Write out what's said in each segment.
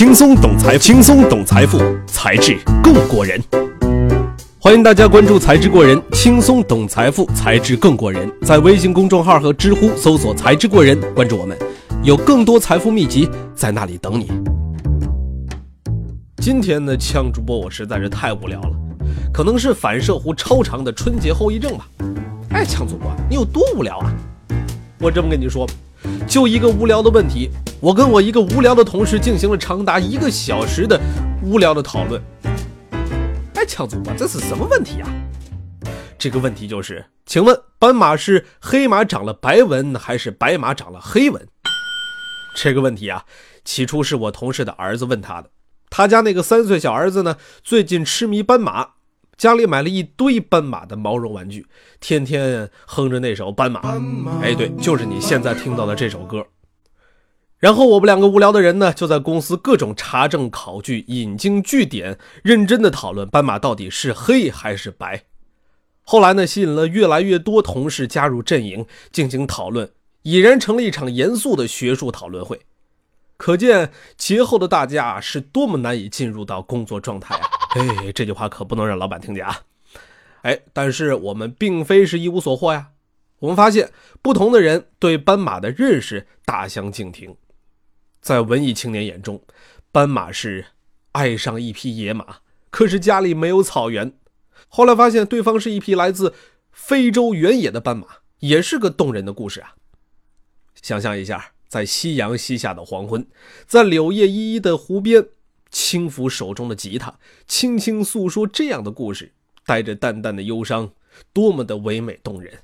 轻松懂财，轻松懂财富，才智更过人。欢迎大家关注“才智过人”，轻松懂财富，才智更过人。在微信公众号和知乎搜索“才智过人”，关注我们，有更多财富秘籍在那里等你。今天的枪主播我实在是太无聊了，可能是反射弧超长的春节后遗症吧。哎，枪主播，你有多无聊啊？我这么跟你说。就一个无聊的问题，我跟我一个无聊的同事进行了长达一个小时的无聊的讨论。哎，强总吧，这是什么问题啊？这个问题就是，请问斑马是黑马长了白纹，还是白马长了黑纹？这个问题啊，起初是我同事的儿子问他的。他家那个三岁小儿子呢，最近痴迷斑马。家里买了一堆斑马的毛绒玩具，天天哼着那首《斑马》。哎，对，就是你现在听到的这首歌。然后我们两个无聊的人呢，就在公司各种查证考据、引经据典，认真的讨论斑马到底是黑还是白。后来呢，吸引了越来越多同事加入阵营进行讨论，已然成了一场严肃的学术讨论会。可见节后的大家是多么难以进入到工作状态啊！哎，这句话可不能让老板听见啊！哎，但是我们并非是一无所获呀。我们发现不同的人对斑马的认识大相径庭。在文艺青年眼中，斑马是爱上一匹野马，可是家里没有草原。后来发现对方是一匹来自非洲原野的斑马，也是个动人的故事啊！想象一下。在夕阳西下的黄昏，在柳叶依依的湖边，轻抚手中的吉他，轻轻诉说这样的故事，带着淡淡的忧伤，多么的唯美动人。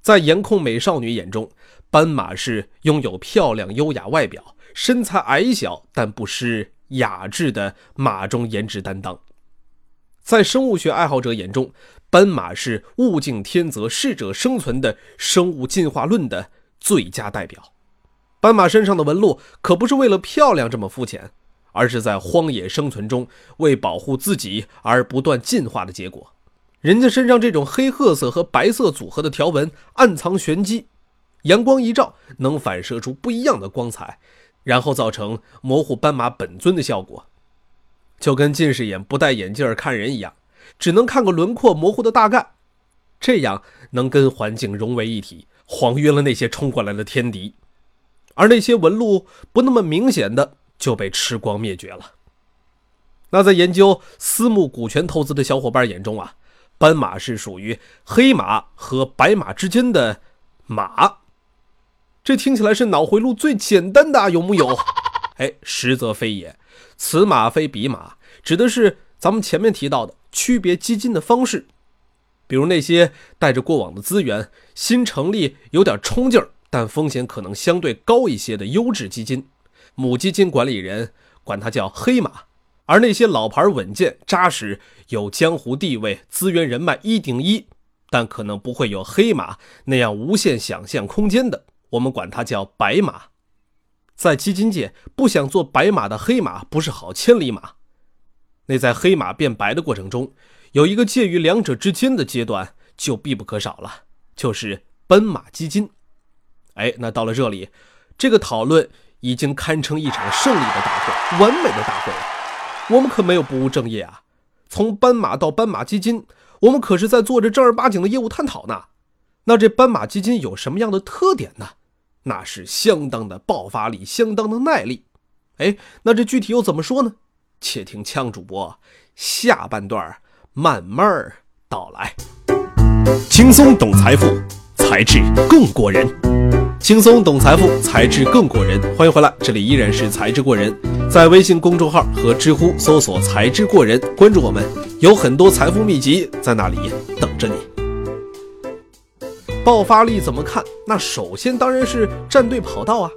在颜控美少女眼中，斑马是拥有漂亮优雅外表、身材矮小但不失雅致的马中颜值担当；在生物学爱好者眼中，斑马是物竞天择、适者生存的生物进化论的最佳代表。斑马身上的纹路可不是为了漂亮这么肤浅，而是在荒野生存中为保护自己而不断进化的结果。人家身上这种黑褐色和白色组合的条纹暗藏玄机，阳光一照能反射出不一样的光彩，然后造成模糊斑马本尊的效果，就跟近视眼不戴眼镜看人一样，只能看个轮廓模糊的大概，这样能跟环境融为一体，晃晕了那些冲过来的天敌。而那些纹路不那么明显的就被吃光灭绝了。那在研究私募股权投资的小伙伴眼中啊，斑马是属于黑马和白马之间的马。这听起来是脑回路最简单的，有木有？哎，实则非也。此马非彼马，指的是咱们前面提到的区别基金的方式。比如那些带着过往的资源，新成立有点冲劲儿。但风险可能相对高一些的优质基金，母基金管理人管它叫黑马，而那些老牌稳健扎实、有江湖地位、资源人脉一顶一，但可能不会有黑马那样无限想象空间的，我们管它叫白马。在基金界，不想做白马的黑马不是好千里马。那在黑马变白的过程中，有一个介于两者之间的阶段就必不可少了，就是奔马基金。哎，那到了这里，这个讨论已经堪称一场胜利的大会，完美的大会。我们可没有不务正业啊！从斑马到斑马基金，我们可是在做着正儿八经的业务探讨呢。那这斑马基金有什么样的特点呢？那是相当的爆发力，相当的耐力。哎，那这具体又怎么说呢？且听枪主播下半段慢慢道来。轻松懂财富，才智更过人。轻松懂财富，才智更过人。欢迎回来，这里依然是才智过人。在微信公众号和知乎搜索“才智过人”，关注我们，有很多财富秘籍在那里等着你。爆发力怎么看？那首先当然是站队跑道啊。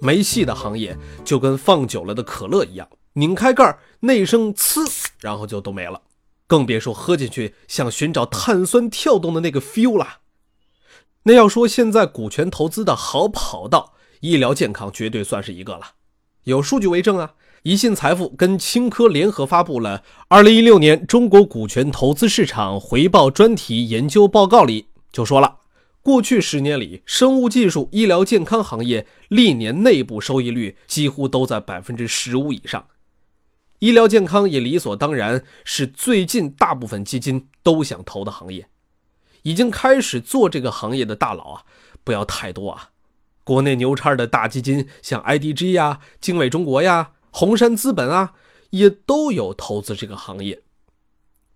没戏的行业就跟放久了的可乐一样，拧开盖儿，那声呲，然后就都没了。更别说喝进去像寻找碳酸跳动的那个 feel 了。那要说现在股权投资的好跑道，医疗健康绝对算是一个了。有数据为证啊！宜信财富跟青科联合发布了二零一六年中国股权投资市场回报专题研究报告里就说了，过去十年里，生物技术、医疗健康行业历年内部收益率几乎都在百分之十五以上。医疗健康也理所当然是最近大部分基金都想投的行业。已经开始做这个行业的大佬啊，不要太多啊。国内牛叉的大基金，像 IDG 呀、经纬中国呀、红杉资本啊，也都有投资这个行业。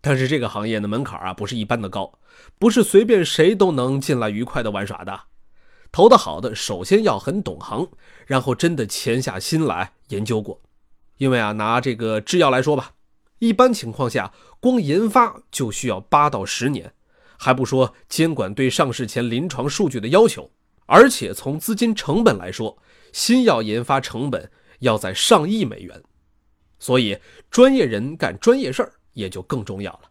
但是这个行业的门槛啊，不是一般的高，不是随便谁都能进来愉快的玩耍的。投的好的，首先要很懂行，然后真的潜下心来研究过。因为啊，拿这个制药来说吧，一般情况下，光研发就需要八到十年。还不说监管对上市前临床数据的要求，而且从资金成本来说，新药研发成本要在上亿美元，所以专业人干专业事儿也就更重要了。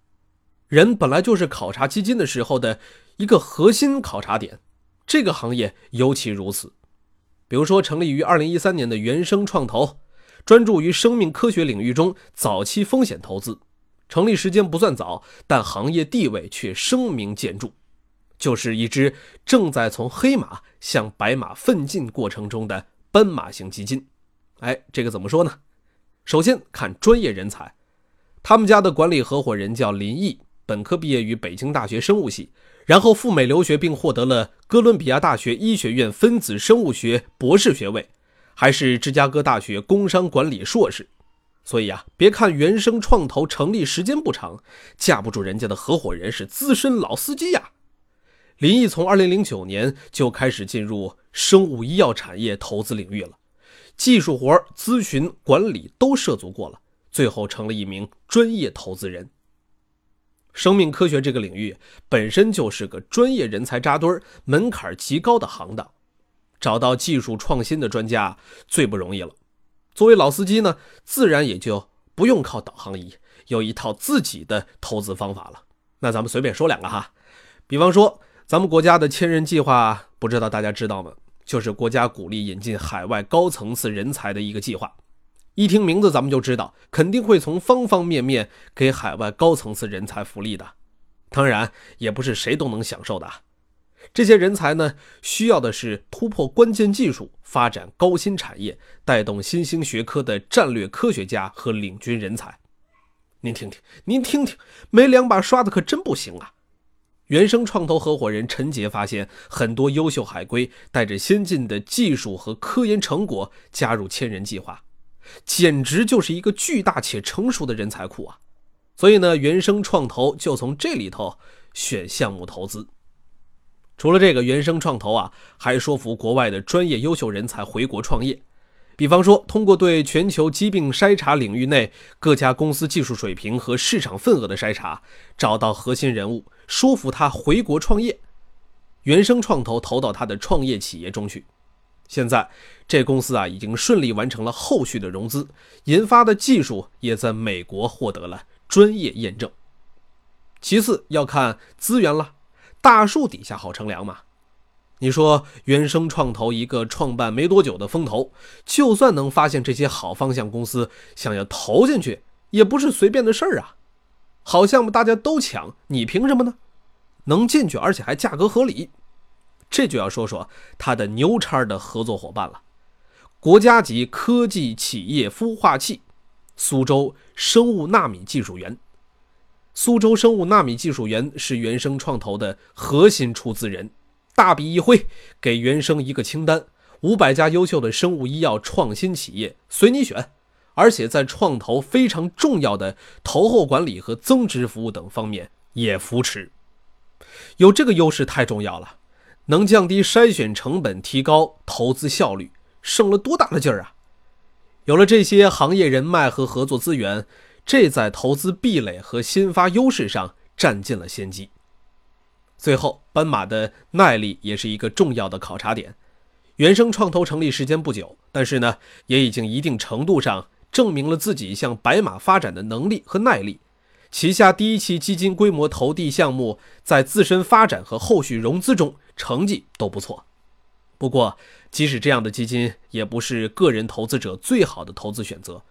人本来就是考察基金的时候的一个核心考察点，这个行业尤其如此。比如说，成立于二零一三年的原生创投，专注于生命科学领域中早期风险投资。成立时间不算早，但行业地位却声名渐著，就是一支正在从黑马向白马奋进过程中的斑马型基金。哎，这个怎么说呢？首先看专业人才，他们家的管理合伙人叫林毅，本科毕业于北京大学生物系，然后赴美留学并获得了哥伦比亚大学医学院分子生物学博士学位，还是芝加哥大学工商管理硕士。所以啊，别看原生创投成立时间不长，架不住人家的合伙人是资深老司机呀。林毅从2009年就开始进入生物医药产业投资领域了，技术活、咨询、管理都涉足过了，最后成了一名专业投资人。生命科学这个领域本身就是个专业人才扎堆、门槛极高的行当，找到技术创新的专家最不容易了。作为老司机呢，自然也就不用靠导航仪，有一套自己的投资方法了。那咱们随便说两个哈，比方说咱们国家的千人计划，不知道大家知道吗？就是国家鼓励引进海外高层次人才的一个计划。一听名字咱们就知道，肯定会从方方面面给海外高层次人才福利的。当然，也不是谁都能享受的。这些人才呢，需要的是突破关键技术、发展高新产业、带动新兴学科的战略科学家和领军人才。您听听，您听听，没两把刷子可真不行啊！原生创投合伙人陈杰发现，很多优秀海归带着先进的技术和科研成果加入千人计划，简直就是一个巨大且成熟的人才库啊！所以呢，原生创投就从这里头选项目投资。除了这个原生创投啊，还说服国外的专业优秀人才回国创业。比方说，通过对全球疾病筛查领域内各家公司技术水平和市场份额的筛查，找到核心人物，说服他回国创业。原生创投投到他的创业企业中去。现在这公司啊，已经顺利完成了后续的融资，研发的技术也在美国获得了专业验证。其次要看资源了。大树底下好乘凉嘛？你说原生创投一个创办没多久的风投，就算能发现这些好方向公司，想要投进去也不是随便的事儿啊。好项目大家都抢，你凭什么呢？能进去而且还价格合理，这就要说说他的牛叉的合作伙伴了。国家级科技企业孵化器，苏州生物纳米技术园。苏州生物纳米技术园是原生创投的核心出资人，大笔一挥，给原生一个清单，五百家优秀的生物医药创新企业随你选，而且在创投非常重要的投后管理和增值服务等方面也扶持。有这个优势太重要了，能降低筛选成本，提高投资效率，省了多大的劲儿啊！有了这些行业人脉和合作资源。这在投资壁垒和新发优势上占尽了先机。最后，斑马的耐力也是一个重要的考察点。原生创投成立时间不久，但是呢，也已经一定程度上证明了自己向白马发展的能力和耐力。旗下第一期基金规模投递项目在自身发展和后续融资中成绩都不错。不过，即使这样的基金，也不是个人投资者最好的投资选择。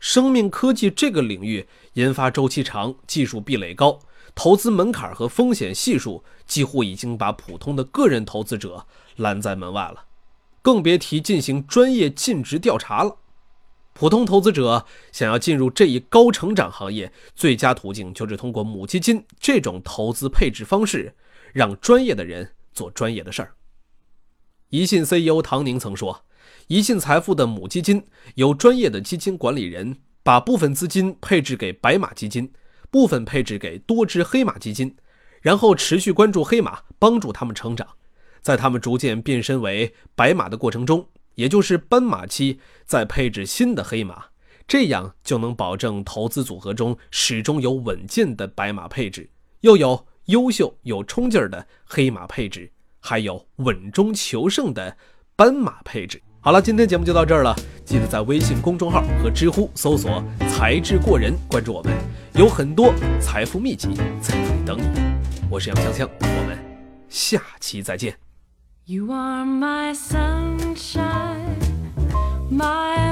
生命科技这个领域研发周期长，技术壁垒高，投资门槛和风险系数几乎已经把普通的个人投资者拦在门外了，更别提进行专业尽职调查了。普通投资者想要进入这一高成长行业，最佳途径就是通过母基金这种投资配置方式，让专业的人做专业的事儿。宜信 CEO 唐宁曾说：“宜信财富的母基金由专业的基金管理人把部分资金配置给白马基金，部分配置给多只黑马基金，然后持续关注黑马，帮助他们成长，在他们逐渐变身为白马的过程中。”也就是斑马期再配置新的黑马，这样就能保证投资组合中始终有稳健的白马配置，又有优秀有冲劲儿的黑马配置，还有稳中求胜的斑马配置。好了，今天节目就到这儿了，记得在微信公众号和知乎搜索“才智过人”，关注我们，有很多财富秘籍在那里等你。我是杨香香，我们下期再见。You are my sunshine, my